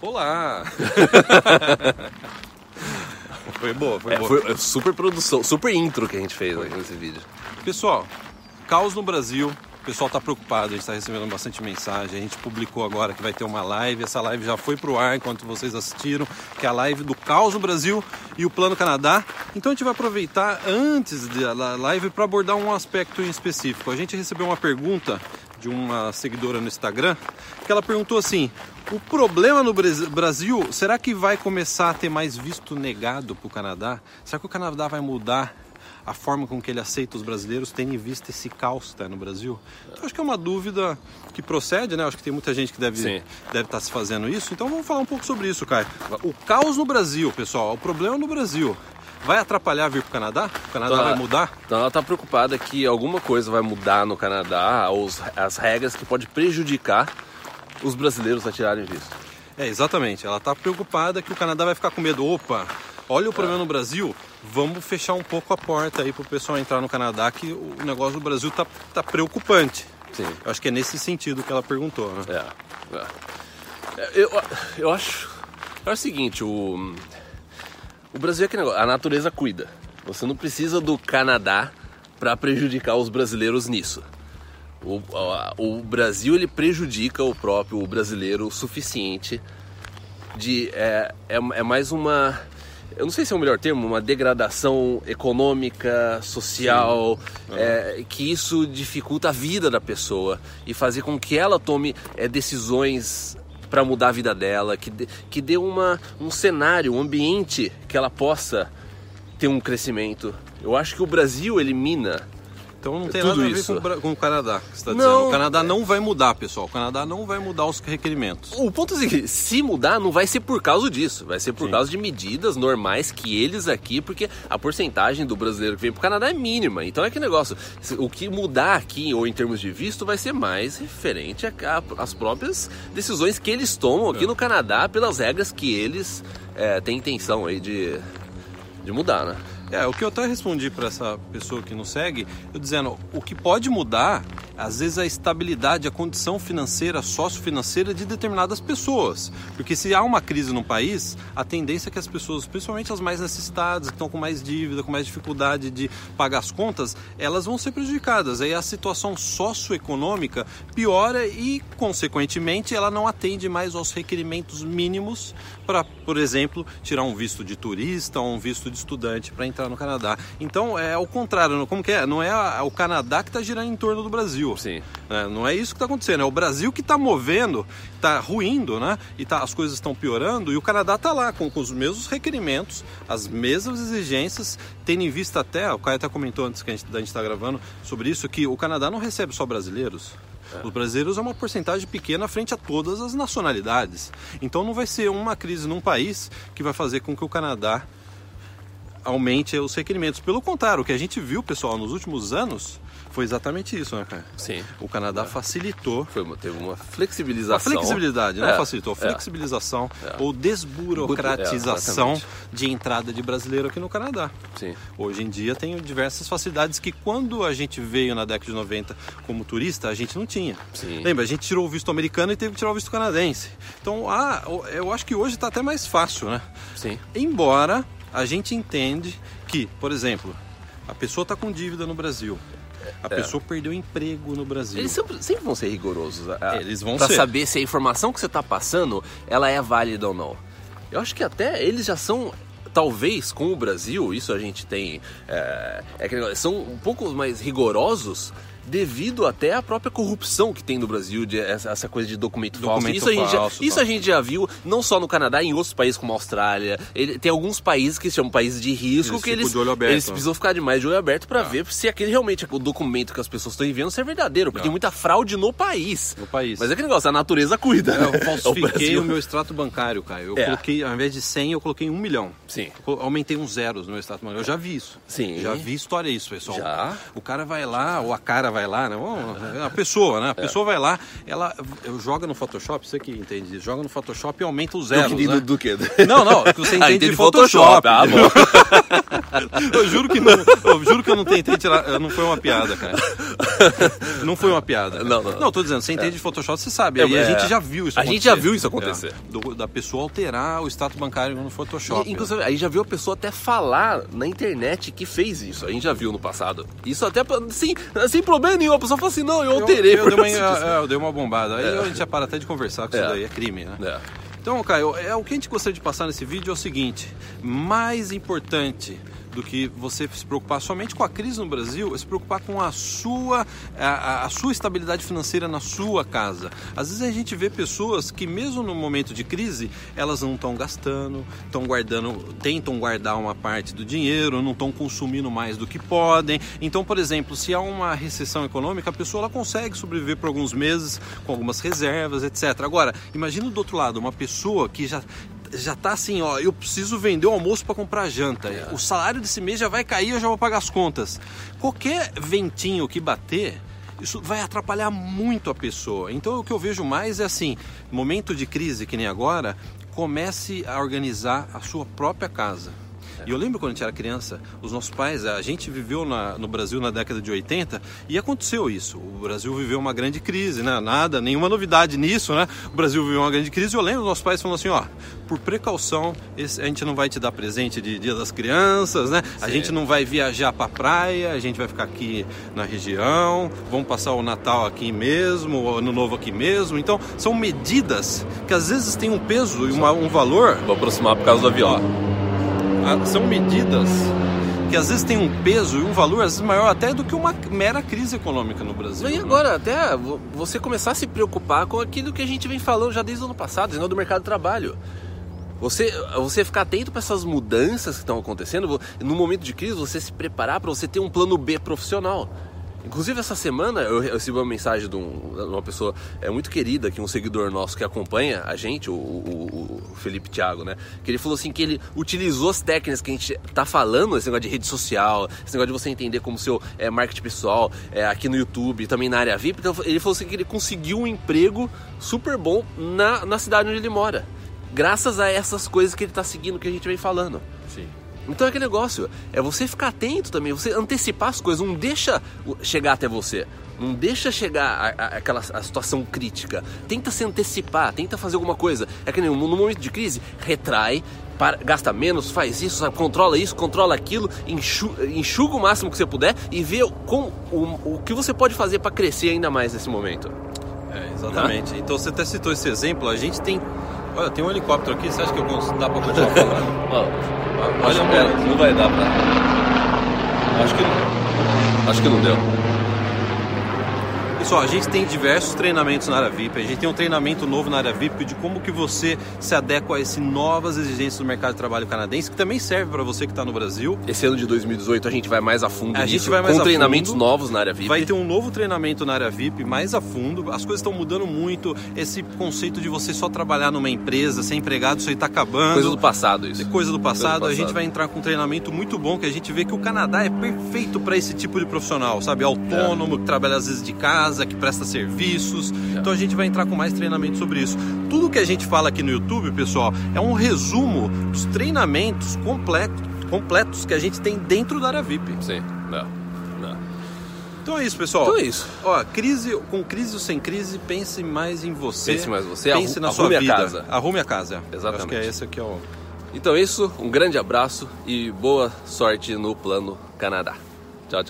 Olá! foi boa, foi É, boa. foi super produção, super intro que a gente fez aqui nesse vídeo. Pessoal, caos no Brasil. O pessoal está preocupado, a gente está recebendo bastante mensagem. A gente publicou agora que vai ter uma live. Essa live já foi pro ar enquanto vocês assistiram, que é a live do caos no Brasil e o Plano Canadá. Então a gente vai aproveitar antes da live para abordar um aspecto em específico. A gente recebeu uma pergunta de uma seguidora no Instagram que ela perguntou assim: o problema no Bras- Brasil, será que vai começar a ter mais visto negado para o Canadá? Será que o Canadá vai mudar a forma com que ele aceita os brasileiros, tendo em vista esse caos que está no Brasil? Então, acho que é uma dúvida que procede, né? Acho que tem muita gente que deve Sim. deve estar se fazendo isso. Então vamos falar um pouco sobre isso, Caio. O caos no Brasil, pessoal, o problema no Brasil. Vai atrapalhar vir para o Canadá? O Canadá Tá. vai mudar? Então ela tá preocupada que alguma coisa vai mudar no Canadá, os, as regras que pode prejudicar os brasileiros a tirarem visto. É, exatamente. Ela está preocupada que o Canadá vai ficar com medo. Opa, olha o problema no Brasil, vamos fechar um pouco a porta aí para o pessoal entrar no Canadá, que o negócio do Brasil tá, tá preocupante. Sim. Eu acho que é nesse sentido que ela perguntou, né? É. é. É, Eu, eu acho. É o seguinte, o. O Brasil é aquele negócio, a natureza cuida. Você não precisa do Canadá para prejudicar os brasileiros nisso. O, a- o Brasil ele prejudica o próprio brasileiro o suficiente de é, é, é mais uma eu não sei se é o melhor termo uma degradação econômica social é, que isso dificulta a vida da pessoa e fazer com que ela tome é, decisões para mudar a vida dela que dê, que dê uma, um cenário um ambiente que ela possa ter um crescimento. Eu acho que o Brasil elimina Então não tem Tudo nada a ver isso. com, o com o Canadá, que está Não. dizendo. O Canadá não vai mudar, pessoal. O Canadá não vai mudar os requerimentos. O ponto é o seguinte, se mudar não vai ser por causa disso, vai ser por Sim. causa de medidas normais que eles aqui, porque a porcentagem do brasileiro que vem pro Canadá é mínima. Então é que negócio, o que mudar aqui ou em termos de visto vai ser mais referente às próprias decisões que eles tomam aqui É. no Canadá pelas regras que eles é, têm intenção aí de, de mudar, né? É, o que eu até respondi para essa pessoa que nos segue, eu dizendo, o que pode mudar, às vezes, é a estabilidade, a condição financeira, sociofinanceira de determinadas pessoas. Porque se há uma crise no país, a tendência é que as pessoas, principalmente as mais necessitadas, que estão com mais dívida, com mais dificuldade de pagar as contas, elas vão ser prejudicadas. Aí a situação socioeconômica piora e, consequentemente, ela não atende mais aos requerimentos mínimos para, por exemplo, tirar um visto de turista ou um visto de estudante para entrar no Canadá. Então é o contrário, como que é? Não é a- o Canadá que está girando em torno do Brasil. Sim. É, não é isso que está acontecendo, é o Brasil que está movendo, está ruindo, né? E tá, as coisas estão piorando e o Canadá está lá com, com os mesmos requerimentos, as mesmas exigências, tendo em vista até, o Caio até comentou antes que a gente estar gravando sobre isso, que o Canadá não recebe só brasileiros. Os brasileiros é uma porcentagem pequena frente a todas as nacionalidades. Então não vai ser uma crise num país que vai fazer com que o Canadá aumente os requerimentos. Pelo contrário, o que a gente viu, pessoal, nos últimos anos foi exatamente isso, né, cara? Sim. O Canadá facilitou Foi uma- teve uma a flexibilização. flexibilidade, não É, facilitou, é. flexibilização É. ou desburocratização É, de entrada de brasileiro aqui no Canadá. Sim. Hoje em dia tem diversas facilidades que quando a gente veio na década de 90 como turista, a gente não tinha. Sim. Lembra, a gente tirou o visto americano e teve que tirar o visto canadense. Então, ah, eu acho que hoje está até mais fácil, né? Sim. Embora a gente entende que, por exemplo, a pessoa está com dívida no Brasil. A pessoa perdeu emprego no Brasil. É. Eles sempre, sempre vão ser rigorosos. a- Eles vão pra ser. saber se a informação que você está passando ela é válida ou não. Eu acho que até eles já são, talvez com o Brasil, isso a gente tem, é, é são um pouco mais rigorosos devido até à própria corrupção que tem no Brasil, de essa, essa coisa de documento, falso. Documento Isso, a gente, já, falso, isso a gente já viu, não só no Canadá, em outros países como a Austrália. Ele, tem alguns países que se chamam países de risco Eles que eles, de olho aberto, eles né? precisam ficar demais de olho aberto para ver se aquele realmente o documento que as pessoas estão enviando se é verdadeiro, porque Não. tem muita fraude no país. No país. Mas é aquele negócio, a natureza cuida. Eu né? falsifiquei O o meu extrato bancário, Caio. Eu É. coloquei, ao invés de 100, eu coloquei um milhão. Sim. Eu aumentei uns zeros no meu extrato bancário. Eu já vi isso. Sim. Já vi história isso, pessoal. Já? O cara vai lá, ou a cara vai lá, né? Bom, A pessoa, né? A pessoa vai lá, ela joga no Photoshop, você que entende joga no Photoshop e aumenta os zeros, do, né? do quê? Não, não, que você Ah, entende entende de Photoshop. Ah, bom. Eu juro que não, eu juro que eu não tentei tirar, não foi uma piada, cara. Não foi uma piada. Não, não. Não, tô dizendo, você entende de Photoshop, você sabe. E É, a é. gente já viu isso A acontecer. gente já viu isso acontecer. É. Do- da pessoa alterar o status bancário no Photoshop. E, inclusive, aí já viu a pessoa até falar na internet que fez isso. A gente já viu no passado. Isso até sem, sem problema nenhum. A pessoa fala assim, não, eu eu, alterei. eu, por dei uma, é, eu dei uma bombada. Aí a gente já para até de conversar, que isso É. daí é crime, né? É. Então, Caio, é, o que a gente gostaria de passar nesse vídeo é o seguinte: mais importante do que você se preocupar somente com a crise no Brasil, é se preocupar com a sua, a, a sua estabilidade financeira na sua casa. Às vezes a gente vê pessoas que, mesmo no momento de crise, elas não estão gastando, estão guardando, tentam guardar uma parte do dinheiro, não estão consumindo mais do que podem. Então, por exemplo, se há uma recessão econômica, a pessoa ela consegue sobreviver por alguns meses com algumas reservas, etc. Agora, imagina do outro lado, uma pessoa que já já tá assim, ó, eu preciso vender o almoço para comprar janta. O salário desse mês já vai cair, eu já vou pagar as contas. Qualquer ventinho que bater, isso vai atrapalhar muito a pessoa. Então o que eu vejo mais é assim, momento de crise que nem agora, comece a organizar a sua própria casa. E eu lembro quando a gente era criança, os nossos pais, a gente viveu na- no Brasil na década de 80 e aconteceu isso. O Brasil viveu uma grande crise, né? Nada, nenhuma novidade nisso, né? O Brasil viveu uma grande crise e eu lembro dos nossos pais falando assim, ó, por precaução, esse- a gente não vai te dar presente de Dia das Crianças, né? A Sim. gente não vai viajar pra praia, a gente vai ficar aqui na região, vamos passar o Natal aqui mesmo, o Ano Novo aqui mesmo. Então, são medidas que às vezes têm um peso e uma- um valor Vou aproximar por causa do avião. Ah, são medidas que às vezes têm um peso e um valor às vezes maior até do que uma mera crise econômica no Brasil. E né? agora, até vo- você começar a se preocupar com aquilo que a gente vem falando já desde o ano passado, dizendo do mercado de trabalho. Você, você ficar atento para essas mudanças que estão acontecendo, no momento de crise, você se preparar para você ter um plano B profissional. Inclusive, essa semana eu re- recebi uma mensagem de, um- de uma pessoa é, muito querida, que um seguidor nosso que acompanha a gente, o, o- o Felipe Thiago, né? Que ele falou assim que ele utilizou as técnicas que a gente tá falando, esse negócio de rede social, esse negócio de você entender como seu é, marketing pessoal, é, aqui no YouTube, também na área VIP. Então, ele falou assim que ele conseguiu um emprego super bom na, na cidade onde ele mora. Graças a essas coisas que ele tá seguindo, que a gente vem falando. Sim. Então é aquele negócio, é você ficar atento também, você antecipar as coisas, não deixa chegar até você. Não deixa chegar a, a- aquela a situação crítica. Tenta se antecipar, tenta fazer alguma coisa. É que no momento de crise, retrai, para- gasta menos, faz isso, sabe? controla isso, controla aquilo, enxu- enxuga o máximo que você puder e vê com, o, o que você pode fazer para crescer ainda mais nesse momento. É, exatamente. Então você até citou esse exemplo, a gente tem. Olha, tem um helicóptero aqui, você acha que eu dá pra continuar falando? Olha, é, não vai dar pra. Acho que não. Acho que não deu. Pessoal, a gente tem diversos treinamentos na área VIP. A gente tem um treinamento novo na área VIP de como que você se adequa a essas novas exigências do mercado de trabalho canadense, que também serve para você que está no Brasil. Esse ano de 2018 a gente vai mais a fundo A gente nisso, vai mais com a treinamentos fundo. novos na área VIP. Vai ter um novo treinamento na área VIP mais a fundo. As coisas estão mudando muito. Esse conceito de você só trabalhar numa empresa, ser empregado, isso aí está acabando. Coisa do passado isso. coisa do passado, Coisa do a gente passado. vai entrar com um treinamento muito bom que a gente vê que o Canadá é perfeito para esse tipo de profissional, sabe? Autônomo, que trabalha às vezes de casa, que presta serviços. Então a gente vai entrar com mais treinamento sobre isso. Tudo que a gente fala aqui no YouTube, pessoal, é um resumo dos treinamentos completos, completos que a gente tem dentro da área VIP. Sim, não. Então é isso, pessoal. Então é isso. Ó, crise, com crise ou sem crise, pense mais em você. Pense mais em você, Pense na sua arrume a vida. casa. Arrume a casa. Exatamente. Acho que é esse aqui é o Então é isso, um grande abraço e boa sorte no Plano Canadá.